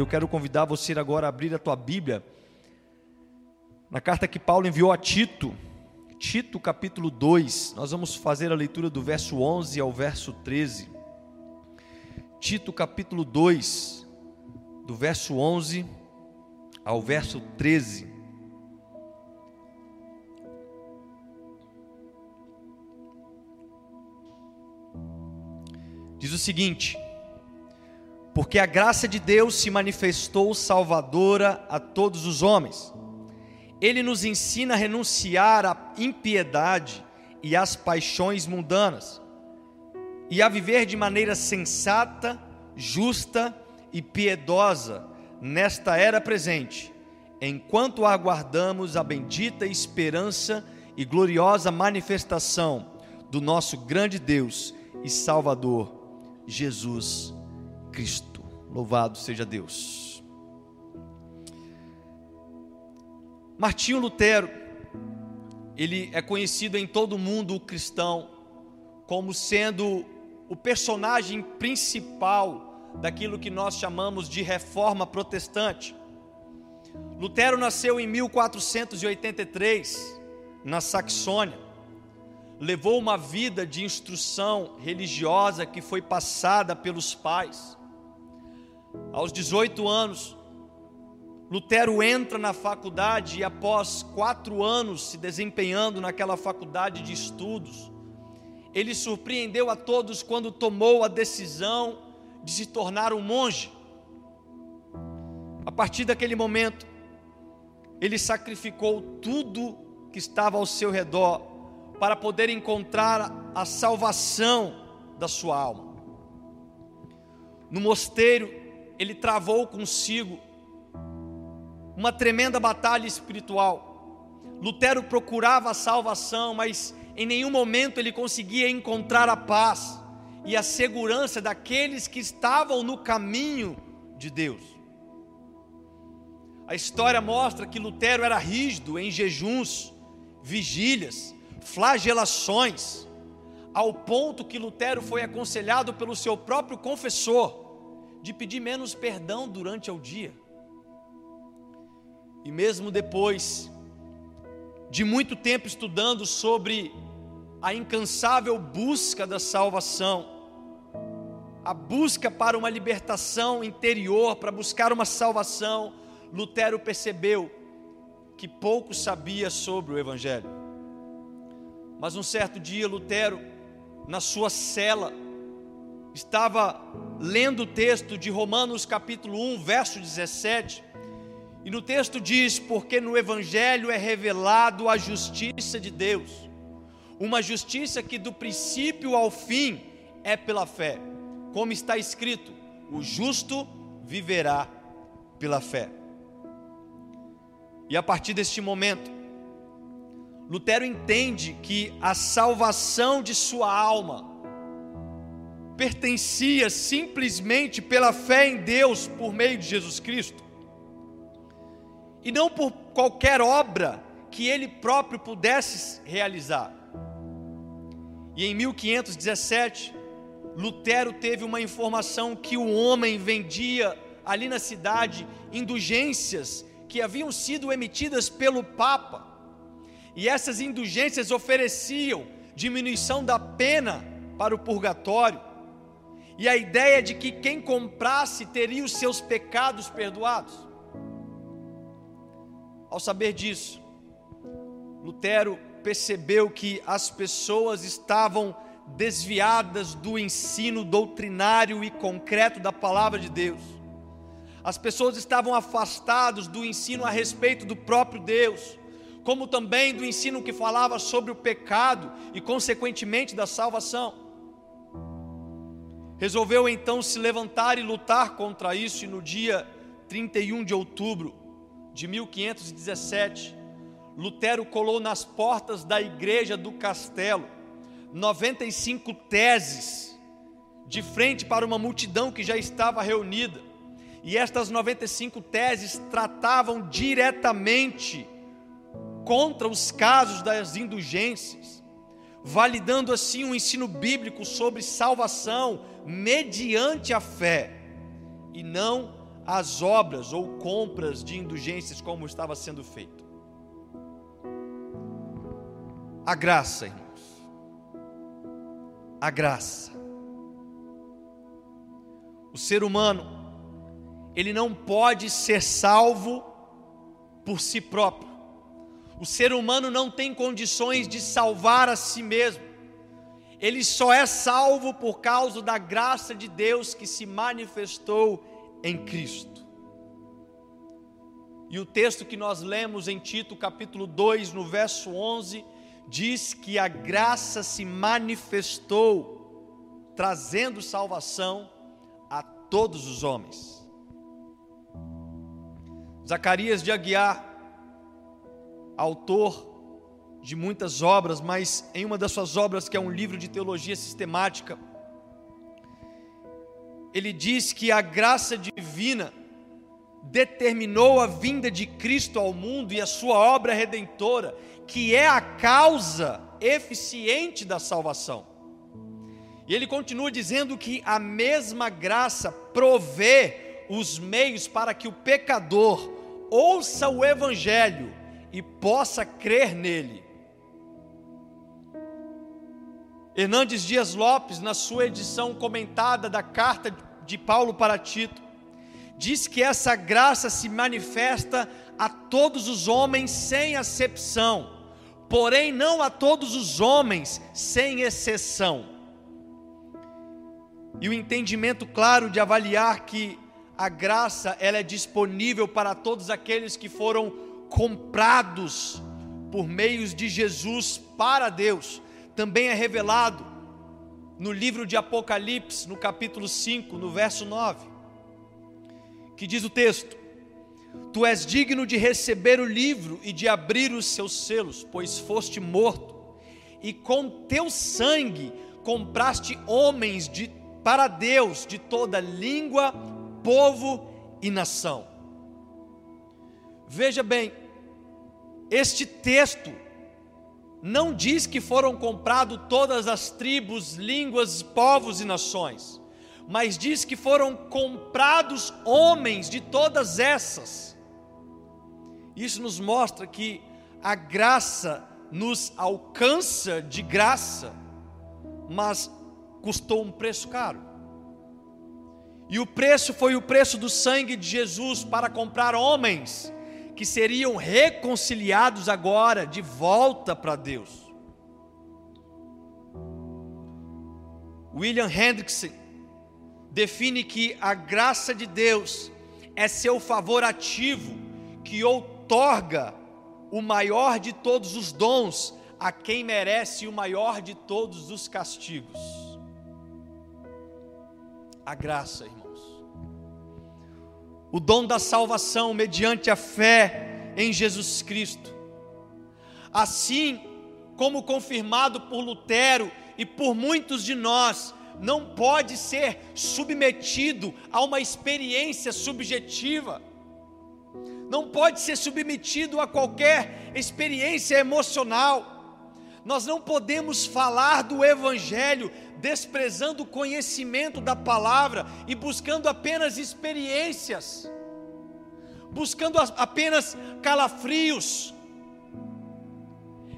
Eu quero convidar você agora a abrir a tua Bíblia na carta que Paulo enviou a Tito, Tito capítulo 2. Nós vamos fazer a leitura do verso 11 ao verso 13. Tito capítulo 2, do verso 11 ao verso 13. Diz o seguinte: Porque a graça de Deus se manifestou salvadora a todos os homens. Ele nos ensina a renunciar à impiedade e às paixões mundanas, e a viver de maneira sensata, justa e piedosa nesta era presente, enquanto aguardamos a bendita esperança e gloriosa manifestação do nosso grande Deus e Salvador, Jesus Cristo. Louvado seja Deus. Martinho Lutero, ele é conhecido em todo o mundo cristão como sendo o personagem principal daquilo que nós chamamos de reforma protestante. Lutero nasceu em 1483, na Saxônia. Levou uma vida de instrução religiosa que foi passada pelos pais. Aos 18 anos, Lutero entra na faculdade e, após quatro anos se desempenhando naquela faculdade de estudos, ele surpreendeu a todos quando tomou a decisão de se tornar um monge. A partir daquele momento, ele sacrificou tudo que estava ao seu redor para poder encontrar a salvação da sua alma. No mosteiro, ele travou consigo uma tremenda batalha espiritual. Lutero procurava a salvação, mas em nenhum momento ele conseguia encontrar a paz e a segurança daqueles que estavam no caminho de Deus. A história mostra que Lutero era rígido em jejuns, vigílias, flagelações, ao ponto que Lutero foi aconselhado pelo seu próprio confessor de pedir menos perdão durante o dia. E mesmo depois de muito tempo estudando sobre a incansável busca da salvação, a busca para uma libertação interior, para buscar uma salvação, Lutero percebeu que pouco sabia sobre o Evangelho. Mas um certo dia, Lutero, na sua cela, estava lendo o texto de Romanos capítulo 1, verso 17, e no texto diz: Porque no Evangelho é revelado a justiça de Deus uma justiça que do princípio ao fim é pela fé, como está escrito: o justo viverá pela fé. E a partir deste momento, Lutero entende que a salvação de sua alma pertencia simplesmente pela fé em Deus por meio de Jesus Cristo, e não por qualquer obra que ele próprio pudesse realizar. E em 1517, Lutero teve uma informação que o homem vendia ali na cidade indulgências que haviam sido emitidas pelo Papa. E essas indulgências ofereciam diminuição da pena para o purgatório. E a ideia de que quem comprasse teria os seus pecados perdoados. Ao saber disso, Lutero percebeu que as pessoas estavam desviadas do ensino doutrinário e concreto da palavra de Deus. As pessoas estavam afastadas do ensino a respeito do próprio Deus, como também do ensino que falava sobre o pecado e, consequentemente, da salvação. Resolveu então se levantar e lutar contra isso, e no dia 31 de outubro de 1517, Lutero colou nas portas da igreja do castelo 95 teses, de frente para uma multidão que já estava reunida. E estas 95 teses tratavam diretamente contra os casos das indulgências, validando assim um ensino bíblico sobre salvação mediante a fé e não às obras ou compras de indulgências como estava sendo feito. A graça, irmãos. A graça. O ser humano, ele não pode ser salvo por si próprio. O ser humano não tem condições de salvar a si mesmo. Ele só é salvo por causa da graça de Deus que se manifestou em Cristo. E o texto que nós lemos em Tito, capítulo 2, no verso 11, diz que a graça se manifestou, trazendo salvação a todos os homens. Zacarias de Aguiar, autor de muitas obras, mas em uma das suas obras, que é um livro de teologia sistemática, ele diz que a graça divina determinou a vinda de Cristo ao mundo e a sua obra redentora, que é a causa eficiente da salvação. E ele continua dizendo que a mesma graça provê os meios para que o pecador ouça o evangelho e possa crer nele. Hernandes Dias Lopes, na sua edição comentada da carta de Paulo para Tito, diz que essa graça se manifesta a todos os homens sem acepção, porém não a todos os homens sem exceção. E o entendimento claro de avaliar que a graça ela é disponível para todos aqueles que foram comprados por meios de Jesus para Deus também é revelado no livro de Apocalipse, no capítulo 5, no verso 9, que diz o texto: Tu és digno de receber o livro e de abrir os seus selos, pois foste morto, e com teu sangue compraste homens de, para Deus de toda língua, povo e nação. Veja bem, este texto não diz que foram comprados todas as tribos, línguas, povos e nações, mas diz que foram comprados homens de todas essas. Isso nos mostra que a graça nos alcança de graça, mas custou um preço caro. E o preço foi o preço do sangue de Jesus para comprar homens que seriam reconciliados agora de volta para Deus. William Hendrickson define que a graça de Deus é seu favor ativo que outorga o maior de todos os dons a quem merece o maior de todos os castigos. A graça, irmão o dom da salvação mediante a fé em Jesus Cristo. Assim como confirmado por Lutero e por muitos de nós, não pode ser submetido a uma experiência subjetiva, não pode ser submetido a qualquer experiência emocional. Nós não podemos falar do Evangelho desprezando o conhecimento da palavra e buscando apenas experiências, buscando apenas calafrios.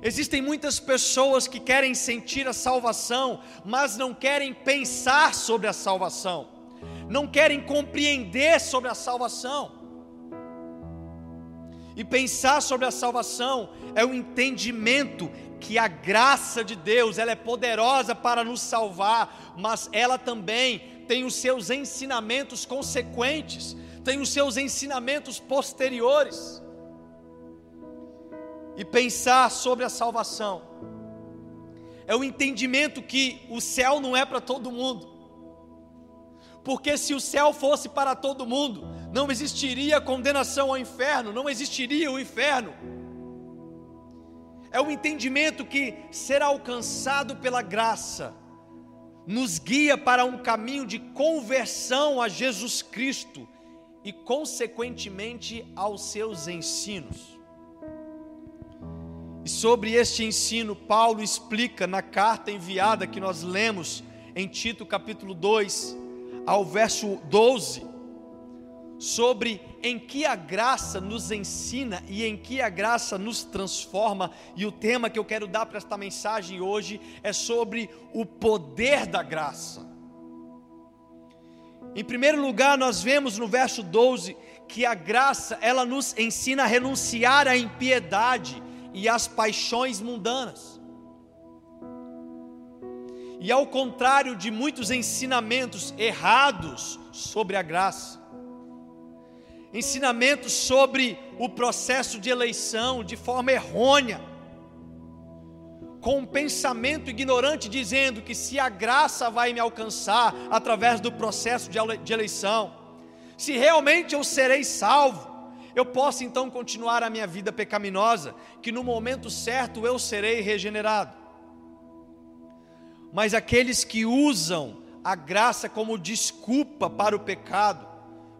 Existem muitas pessoas que querem sentir a salvação, mas não querem pensar sobre a salvação, não querem compreender sobre a salvação. E pensar sobre a salvação é o entendimento que a graça de Deus, ela é poderosa para nos salvar, mas ela também tem os seus ensinamentos consequentes, tem os seus ensinamentos posteriores. E pensar sobre a salvação é o entendimento que o céu não é para todo mundo. Porque se o céu fosse para todo mundo, não existiria condenação ao inferno, não existiria o inferno é o entendimento que ser alcançado pela graça nos guia para um caminho de conversão a Jesus Cristo e, consequentemente, aos seus ensinos. E sobre este ensino, Paulo explica na carta enviada que nós lemos em Tito capítulo 2, ao verso 12, sobre em que a graça nos ensina e em que a graça nos transforma, e o tema que eu quero dar para esta mensagem hoje é sobre o poder da graça. Em primeiro lugar, nós vemos no verso 12 que a graça, ela nos ensina a renunciar à impiedade e às paixões mundanas. E ao contrário de muitos ensinamentos errados sobre a graça, ensinamentos sobre o processo de eleição de forma errônea, com um pensamento ignorante dizendo que se a graça vai me alcançar através do processo de eleição, se realmente eu serei salvo, eu posso então continuar a minha vida pecaminosa, que no momento certo eu serei regenerado. Mas aqueles que usam a graça como desculpa para o pecado,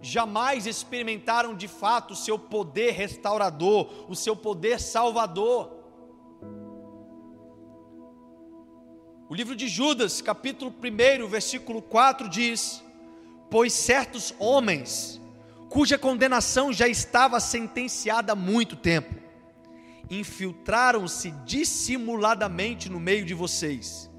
jamais experimentaram de fato o seu poder restaurador, o seu poder salvador. O livro de Judas, capítulo 1, versículo 4 diz: Pois certos homens, cuja condenação já estava sentenciada há muito tempo, infiltraram-se dissimuladamente no meio de vocês.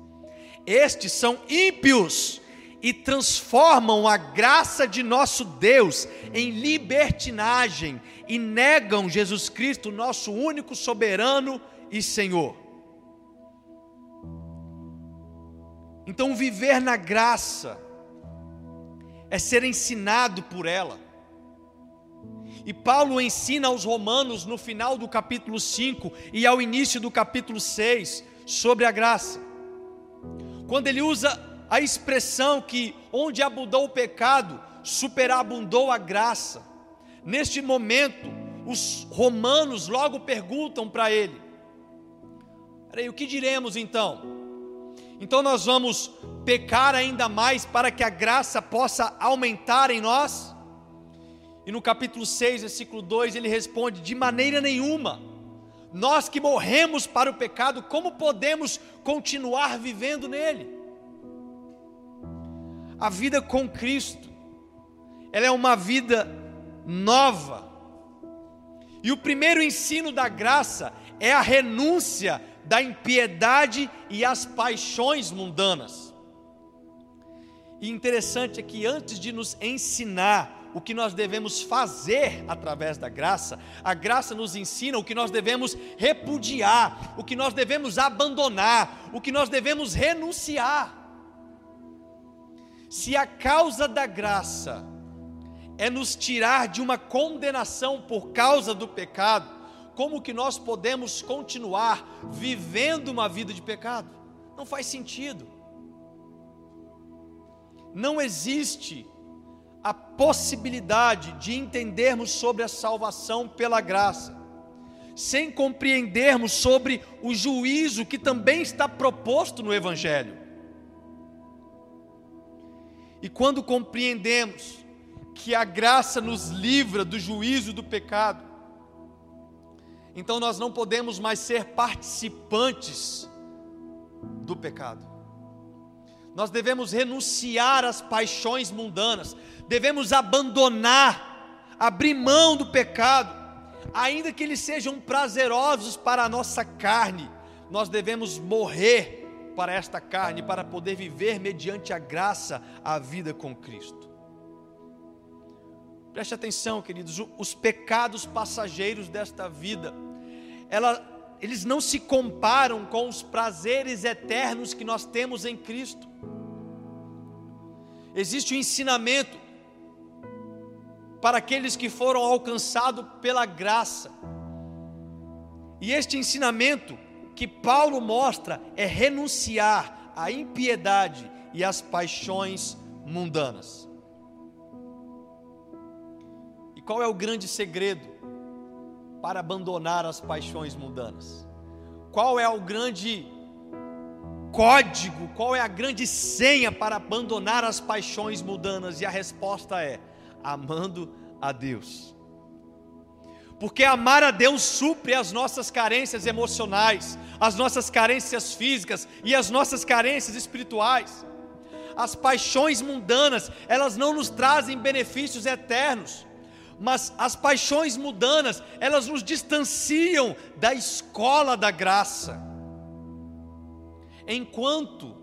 Estes são ímpios e transformam a graça de nosso Deus em libertinagem e negam Jesus Cristo, nosso único soberano e Senhor. Então, viver na graça é ser ensinado por ela. E Paulo ensina aos Romanos no final do capítulo 5 e ao início do capítulo 6 sobre a graça. Quando ele usa a expressão que onde abundou o pecado, superabundou a graça. Neste momento, os romanos logo perguntam para ele: Peraí, o que diremos então? Então nós vamos pecar ainda mais para que a graça possa aumentar em nós? E no capítulo 6, versículo 2, ele responde: De maneira nenhuma, nós que morremos para o pecado, como podemos continuar vivendo nele? A vida com Cristo, ela é uma vida nova. E o primeiro ensino da graça é a renúncia da impiedade e as paixões mundanas. E interessante é que antes de nos ensinar o que nós devemos fazer através da graça, a graça nos ensina o que nós devemos repudiar, o que nós devemos abandonar, o que nós devemos renunciar. Se a causa da graça é nos tirar de uma condenação por causa do pecado, como que nós podemos continuar vivendo uma vida de pecado? Não faz sentido. Não existe a possibilidade de entendermos sobre a salvação pela graça, sem compreendermos sobre o juízo que também está proposto no Evangelho. E quando compreendemos que a graça nos livra do juízo do pecado, então nós não podemos mais ser participantes do pecado. Nós devemos renunciar às paixões mundanas, devemos abandonar, abrir mão do pecado, ainda que eles sejam prazerosos para a nossa carne, nós devemos morrer para esta carne, para poder viver mediante a graça a vida com Cristo. Preste atenção, queridos, os pecados passageiros desta vida, ela, eles não se comparam com os prazeres eternos que nós temos em Cristo. Existe um ensinamento para aqueles que foram alcançados pela graça. E este ensinamento que Paulo mostra é renunciar à impiedade e às paixões mundanas. E qual é o grande segredo para abandonar as paixões mundanas? Qual é o grande código, qual é a grande senha para abandonar as paixões mundanas? E a resposta é: amando a Deus porque amar a Deus supre as nossas carências emocionais, as nossas carências físicas e as nossas carências espirituais. As paixões mundanas, elas não nos trazem benefícios eternos, Mas as paixões mundanas, elas nos distanciam da escola da graça. Enquanto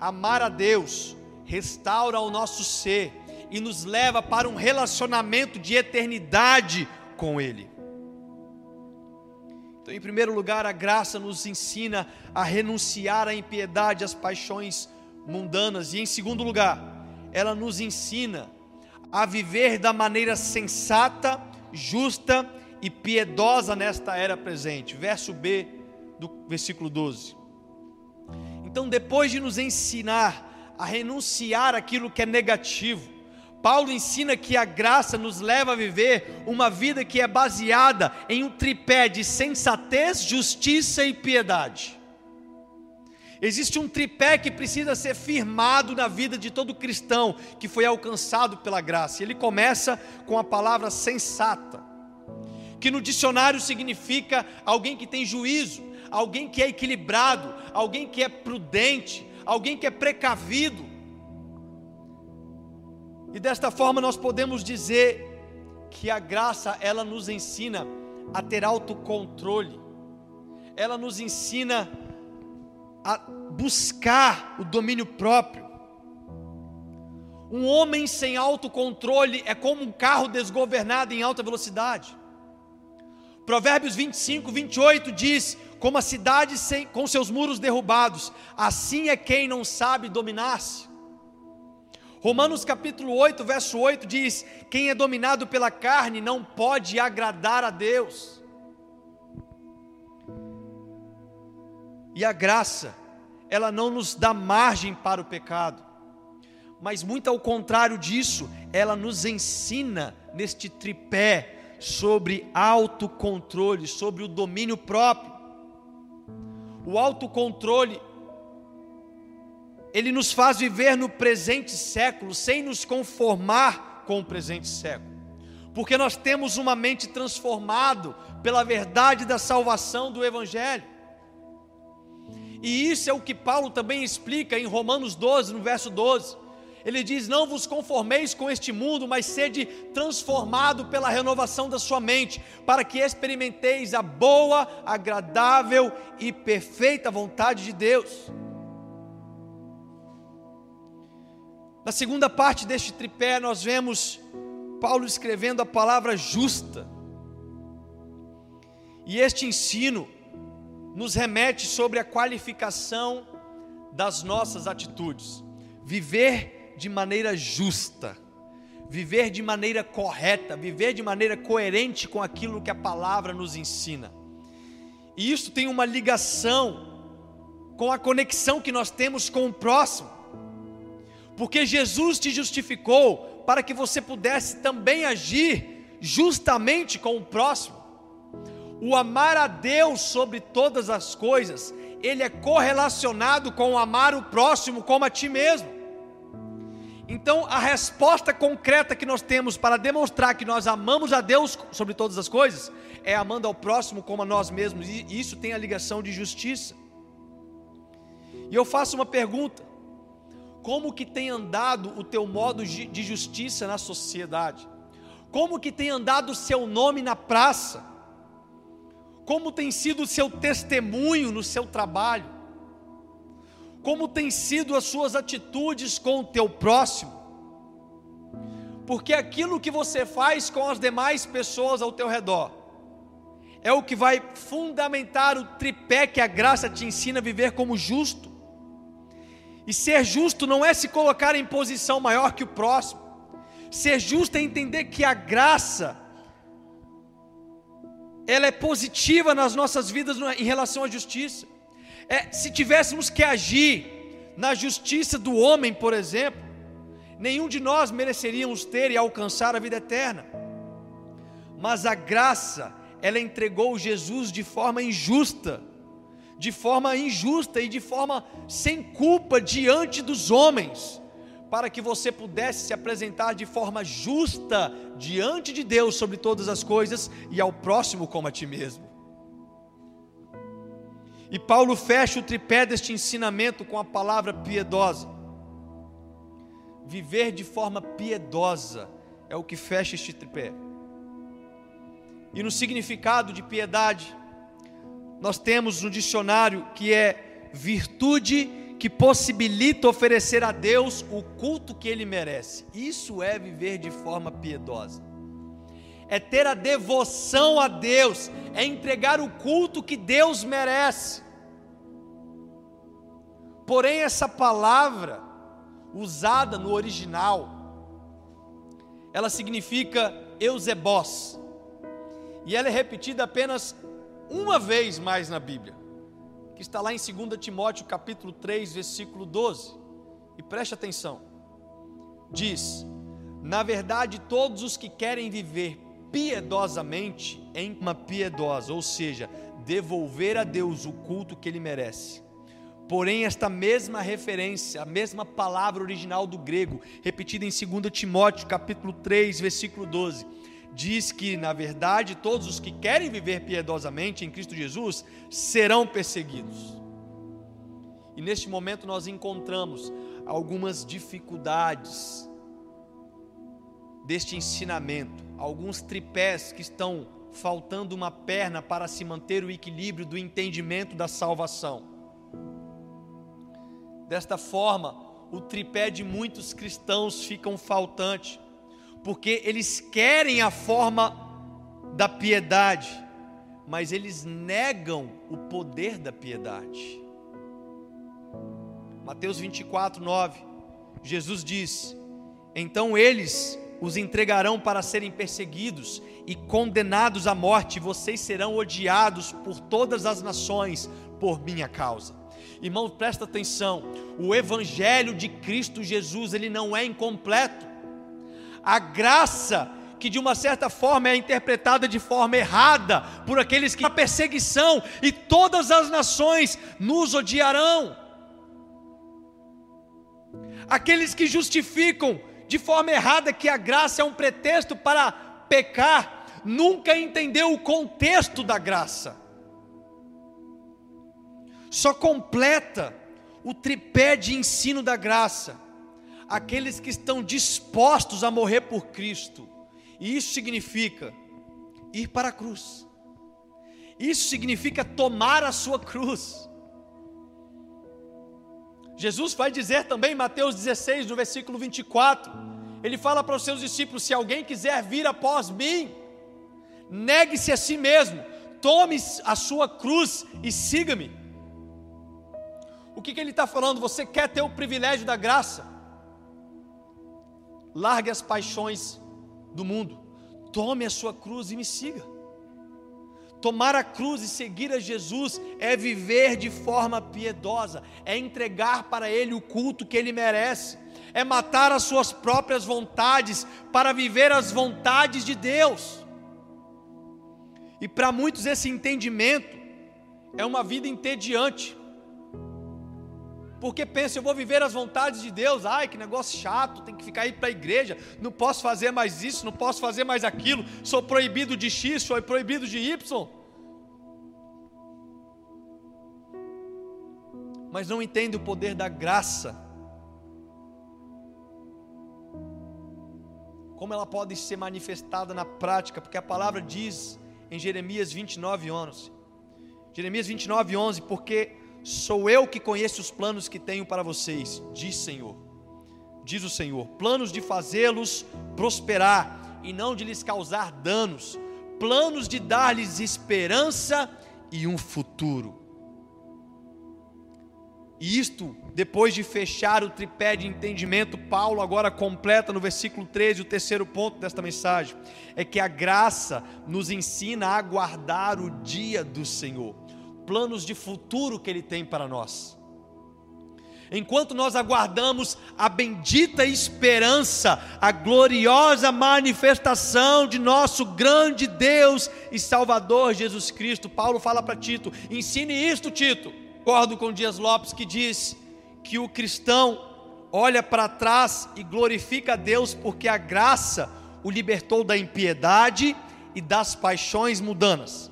amar a Deus restaura o nosso ser e nos leva para um relacionamento de eternidade com Ele. Então, em primeiro lugar, a graça nos ensina a renunciar à impiedade, às paixões mundanas, e em segundo lugar, ela nos ensina a viver da maneira sensata, justa e piedosa nesta era presente. Verso B do versículo 12. Então, depois de nos ensinar a renunciar aquilo que é negativo, Paulo ensina que a graça nos leva a viver uma vida que é baseada em um tripé de sensatez, justiça e piedade. Existe um tripé que precisa ser firmado na vida de todo cristão que foi alcançado pela graça. Ele começa com a palavra sensata, que no dicionário significa alguém que tem juízo, alguém que é equilibrado, alguém que é prudente, alguém que é precavido. E desta forma nós podemos dizer que a graça ela nos ensina a ter autocontrole. Ela nos ensina a buscar o domínio próprio. Um homem sem autocontrole é como um carro desgovernado em alta velocidade. Provérbios 25, 28 diz: Como a cidade sem, com seus muros derrubados, assim é quem não sabe dominar-se. Romanos capítulo 8, verso 8 diz: Quem é dominado pela carne não pode agradar a Deus. E a graça, ela não nos dá margem para o pecado, mas muito ao contrário disso, ela nos ensina neste tripé sobre autocontrole, sobre o domínio próprio. O autocontrole ele nos faz viver no presente século sem nos conformar com o presente século. Porque nós temos uma mente transformada pela verdade da salvação do evangelho. E isso é o que Paulo também explica em Romanos 12, no verso 12. Ele diz: Não vos conformeis com este mundo, mas sede transformado pela renovação da sua mente, para que experimenteis a boa, agradável e perfeita vontade de Deus. Na segunda parte deste tripé, nós vemos Paulo escrevendo a palavra justa. E este ensino nos remete sobre a qualificação das nossas atitudes. Viver de maneira justa, viver de maneira correta, viver de maneira coerente com aquilo que a palavra nos ensina. E isso tem uma ligação com a conexão que nós temos com o próximo porque Jesus te justificou para que você pudesse também agir justamente com o próximo. O amar a Deus sobre todas as coisas, ele é correlacionado com amar o próximo como a ti mesmo. Então, a resposta concreta que nós temos para demonstrar que nós amamos a Deus sobre todas as coisas é amando ao próximo como a nós mesmos, e isso tem a ligação de justiça. E eu faço uma pergunta: como que tem andado o teu modo de justiça na sociedade? Como que tem andado o seu nome na praça? Como tem sido o seu testemunho no seu trabalho? Como tem sido as suas atitudes com o teu próximo? Porque aquilo que você faz com as demais pessoas ao teu redor é o que vai fundamentar o tripé que a graça te ensina a viver como justo. E ser justo não é se colocar em posição maior que o próximo. Ser justo é entender que a graça ela é positiva nas nossas vidas em relação à justiça. É, se tivéssemos que agir na justiça do homem, por exemplo, nenhum de nós mereceríamos ter e alcançar a vida eterna. Mas a graça, ela entregou Jesus de forma injusta de forma injusta e de forma sem culpa diante dos homens, para que você pudesse se apresentar de forma justa diante de Deus sobre todas as coisas e ao próximo como a ti mesmo. E Paulo fecha o tripé deste ensinamento com a palavra piedosa. Viver de forma piedosa é o que fecha este tripé. E no significado de piedade, nós temos no dicionário que é virtude que possibilita oferecer a Deus o culto que ele merece. Isso é viver de forma piedosa. É ter a devoção a Deus, é entregar o culto que Deus merece. Porém, essa palavra usada no original, ela significa Eusebós, e ela é repetida apenas uma vez mais na Bíblia, que está lá em 2 Timóteo capítulo 3, versículo 12. E preste atenção. Diz: Na verdade, todos os que querem viver piedosamente em uma piedosa, ou seja, devolver a Deus o culto que ele merece. Porém, esta mesma referência, a mesma palavra original do grego, repetida em 2 Timóteo, capítulo 3, versículo 12, diz que, na verdade, todos os que querem viver piedosamente em Cristo Jesus serão perseguidos. E neste momento nós encontramos algumas dificuldades deste ensinamento, alguns tripés que estão faltando uma perna para se manter o equilíbrio do entendimento da salvação. Desta forma, o tripé de muitos cristãos fica faltante porque eles querem a forma da piedade, mas eles negam o poder da piedade. Mateus 24, 9, Jesus diz: Então eles os entregarão para serem perseguidos e condenados à morte, vocês serão odiados por todas as nações por minha causa. Irmãos, presta atenção, o evangelho de Cristo Jesus, ele não é incompleto a graça que de uma certa forma é interpretada de forma errada por aqueles que a perseguição e todas as nações nos odiarão. Aqueles que justificam de forma errada que a graça é um pretexto para pecar, nunca entendeu o contexto da graça. Só completa o tripé de ensino da graça aqueles que estão dispostos a morrer por Cristo. E isso significa ir para a cruz. Isso significa tomar a sua cruz. Jesus vai dizer também em Mateus 16, no versículo 24, ele fala para os seus discípulos: se alguém quiser vir após mim, negue-se a si mesmo, tome a sua cruz e siga-me. O que, que ele está falando? Você quer ter o privilégio da graça? Largue as paixões do mundo, tome a sua cruz e me siga. Tomar a cruz e seguir a Jesus é viver de forma piedosa, é entregar para Ele o culto que Ele merece, é matar as suas próprias vontades para viver as vontades de Deus. E para muitos esse entendimento é uma vida entediante, porque pensa, eu vou viver as vontades de Deus, ai que negócio chato, tem que ficar aí para a igreja, não posso fazer mais isso, não posso fazer mais aquilo, sou proibido de X, sou proibido de Y. Mas não entende o poder da graça, como ela pode ser manifestada na prática, porque a palavra diz em Jeremias 29, 11, Jeremias 29, 11, porque Sou eu que conheço os planos que tenho para vocês, diz Senhor. Diz o Senhor: planos de fazê-los prosperar e não de lhes causar danos, planos de dar-lhes esperança e um futuro. E isto, depois de fechar o tripé de entendimento, Paulo agora completa no versículo 13 o terceiro ponto desta mensagem: é que a graça nos ensina a aguardar o dia do Senhor planos de futuro que Ele tem para nós. Enquanto nós aguardamos a bendita esperança, a gloriosa manifestação de nosso grande Deus e Salvador Jesus Cristo, Paulo fala para Tito: ensine isto, Tito. Concordo com Dias Lopes que diz que o cristão olha para trás e glorifica a Deus porque a graça o libertou da impiedade e das paixões mudanas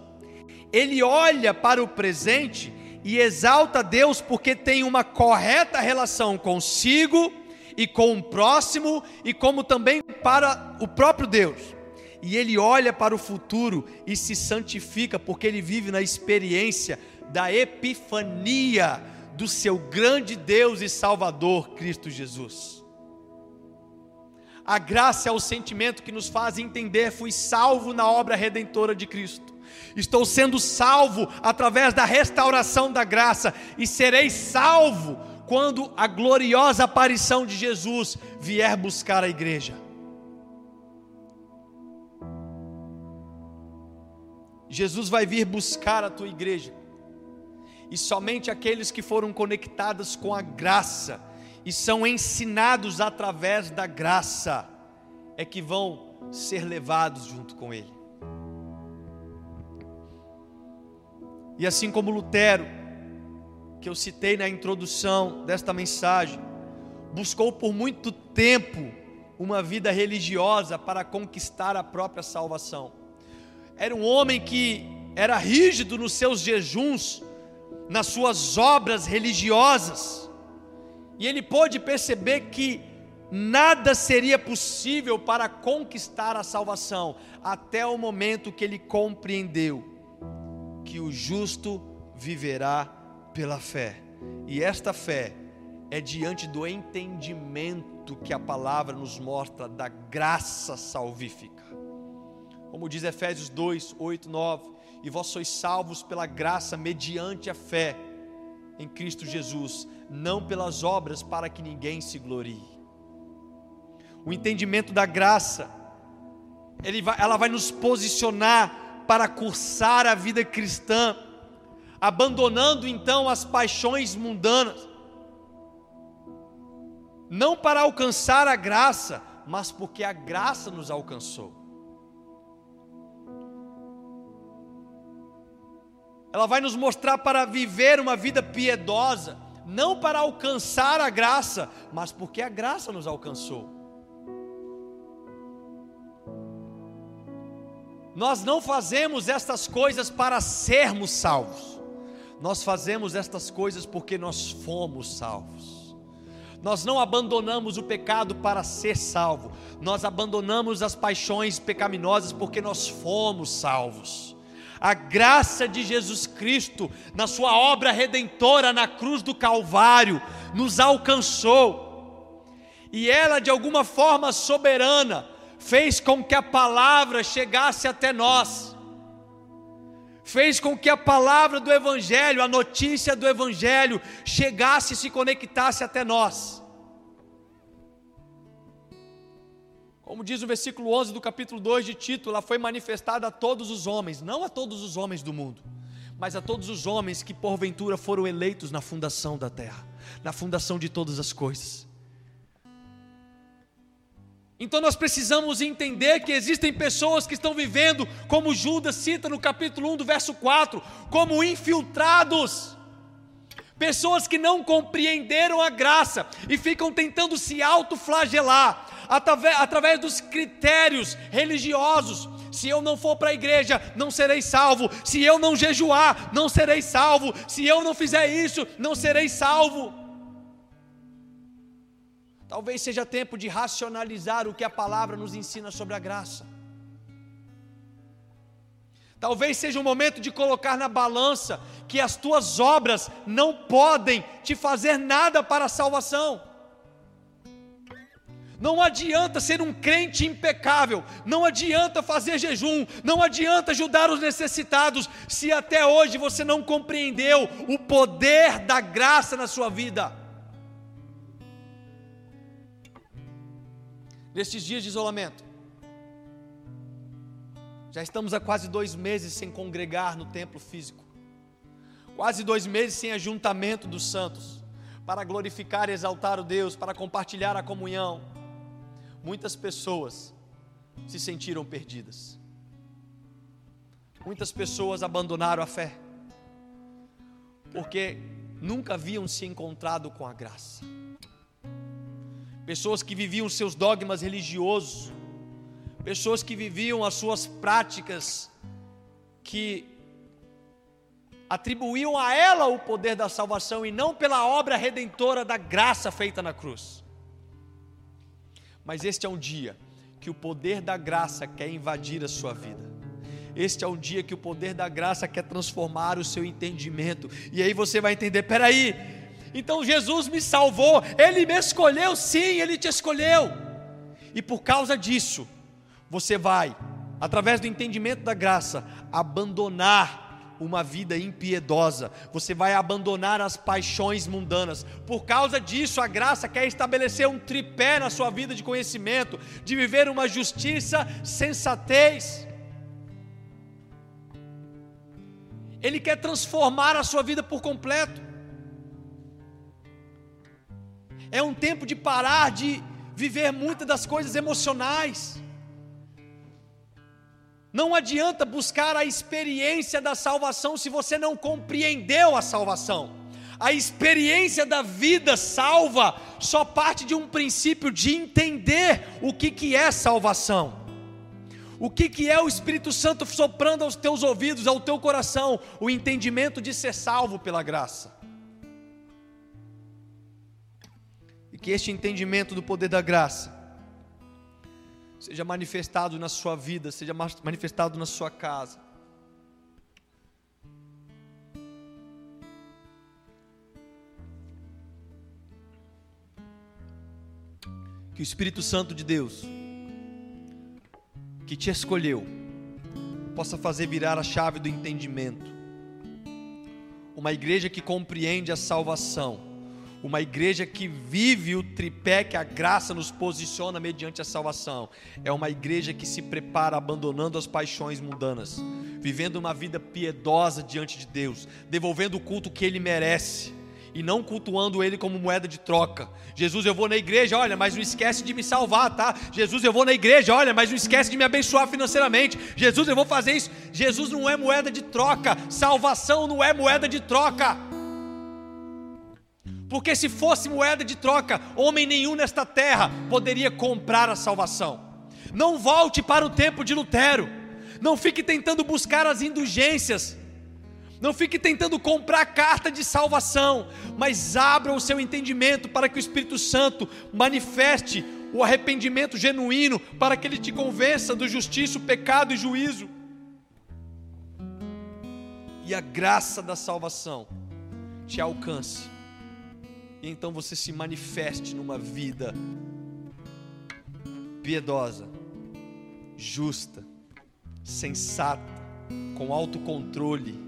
ele olha para o presente e exalta Deus porque tem uma correta relação consigo e com o próximo e como também para o próprio Deus. e ele olha para o futuro e se santifica, porque ele vive na experiência da epifania do seu grande Deus e Salvador, Cristo Jesus. A graça é o sentimento que nos faz entender: fui salvo na obra redentora de Cristo. Estou sendo salvo através da restauração da graça e serei salvo quando a gloriosa aparição de Jesus vier buscar a igreja. Jesus vai vir buscar a tua igreja. E somente aqueles que foram conectados com a graça e são ensinados através da graça é que vão ser levados junto com ele. E assim como Lutero, que eu citei na introdução desta mensagem, buscou por muito tempo uma vida religiosa para conquistar a própria salvação. Era um homem que era rígido nos seus jejuns, nas suas obras religiosas, e ele pôde perceber que nada seria possível para conquistar a salvação, até o momento que ele compreendeu que o justo viverá pela fé, e esta fé é diante do entendimento que a palavra nos mostra da graça salvífica. Como diz Efésios 2, 8, 9: E vós sois salvos pela graça mediante a fé em Cristo Jesus, não pelas obras para que ninguém se glorie. O entendimento da graça, ela vai nos posicionar para cursar a vida cristã, abandonando então as paixões mundanas, não para alcançar a graça, mas porque a graça nos alcançou. ela vai nos mostrar para viver uma vida piedosa, não para alcançar a graça, mas porque a graça nos alcançou. Nós não fazemos estas coisas para sermos salvos, nós fazemos estas coisas porque nós fomos salvos. Nós não abandonamos o pecado para ser salvo, nós abandonamos as paixões pecaminosas porque nós fomos salvos. A graça de Jesus Cristo, na Sua obra redentora na cruz do Calvário, nos alcançou, e ela, de alguma forma soberana, fez com que a palavra chegasse até nós, fez com que a palavra do Evangelho, a notícia do Evangelho, chegasse e se conectasse até nós. Como diz o versículo 11 do capítulo 2 de Tito, ela foi manifestada a todos os homens, não a todos os homens do mundo, mas a todos os homens que porventura foram eleitos na fundação da terra, na fundação de todas as coisas. Então nós precisamos entender que existem pessoas que estão vivendo, como Judas cita no capítulo 1 do verso 4, como infiltrados. Pessoas que não compreenderam a graça e ficam tentando se autoflagelar, através, através dos critérios religiosos. Se eu não for para a igreja, não serei salvo. Se eu não jejuar, não serei salvo. Se eu não fizer isso, não serei salvo. Talvez seja tempo de racionalizar o que a palavra nos ensina sobre a graça. Talvez seja o momento de colocar na balança que as tuas obras não podem te fazer nada para a salvação. Não adianta ser um crente impecável, não adianta fazer jejum, não adianta ajudar os necessitados, se até hoje você não compreendeu o poder da graça na sua vida. Nestes dias de isolamento, já estamos há quase dois meses sem congregar no templo físico, quase dois meses sem ajuntamento dos santos, para glorificar e exaltar o Deus, para compartilhar a comunhão muitas pessoas se sentiram perdidas. Muitas pessoas abandonaram a fé, porque nunca haviam se encontrado com a graça. Pessoas que viviam seus dogmas religiosos, pessoas que viviam as suas práticas que atribuíam a ela o poder da salvação e não pela obra redentora da graça feita na cruz. Mas este é um dia que o poder da graça quer invadir a sua vida. Este é um dia que o poder da graça quer transformar o seu entendimento. E aí você vai entender: peraí, então Jesus me salvou, Ele me escolheu, sim, Ele te escolheu. E por causa disso, você vai, através do entendimento da graça, abandonar uma vida impiedosa, você vai abandonar as paixões mundanas. Por causa disso, a graça quer estabelecer um tripé na sua vida de conhecimento, de viver uma justiça, sensatez. Ele quer transformar a sua vida por completo. É um tempo de parar de viver muitas das coisas emocionais. Não adianta buscar a experiência da salvação se você não compreendeu a salvação. A experiência da vida salva só parte de um princípio de entender o que, que é salvação. O que, que é o Espírito Santo soprando aos teus ouvidos, ao teu coração, o entendimento de ser salvo pela graça. E que este entendimento do poder da graça seja manifestado na sua vida, seja manifestado na sua casa. Que o Espírito Santo de Deus, que te escolheu, possa fazer virar a chave do entendimento. Uma igreja que compreende a salvação uma igreja que vive o tripé que a graça nos posiciona mediante a salvação. É uma igreja que se prepara abandonando as paixões mundanas, vivendo uma vida piedosa diante de Deus, devolvendo o culto que ele merece e não cultuando ele como moeda de troca. Jesus, eu vou na igreja, olha, mas não esquece de me salvar, tá? Jesus, eu vou na igreja, olha, mas não esquece de me abençoar financeiramente. Jesus, eu vou fazer isso. Jesus não é moeda de troca, salvação não é moeda de troca. Porque se fosse moeda de troca, homem nenhum nesta terra poderia comprar a salvação. Não volte para o tempo de Lutero. Não fique tentando buscar as indulgências. Não fique tentando comprar carta de salvação, mas abra o seu entendimento para que o Espírito Santo manifeste o arrependimento genuíno, para que ele te convença do justiça, pecado e juízo. E a graça da salvação te alcance e então você se manifeste numa vida piedosa, justa, sensata, com autocontrole,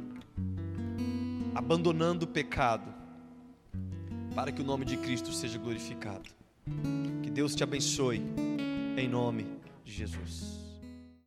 abandonando o pecado, para que o nome de Cristo seja glorificado. Que Deus te abençoe, em nome de Jesus.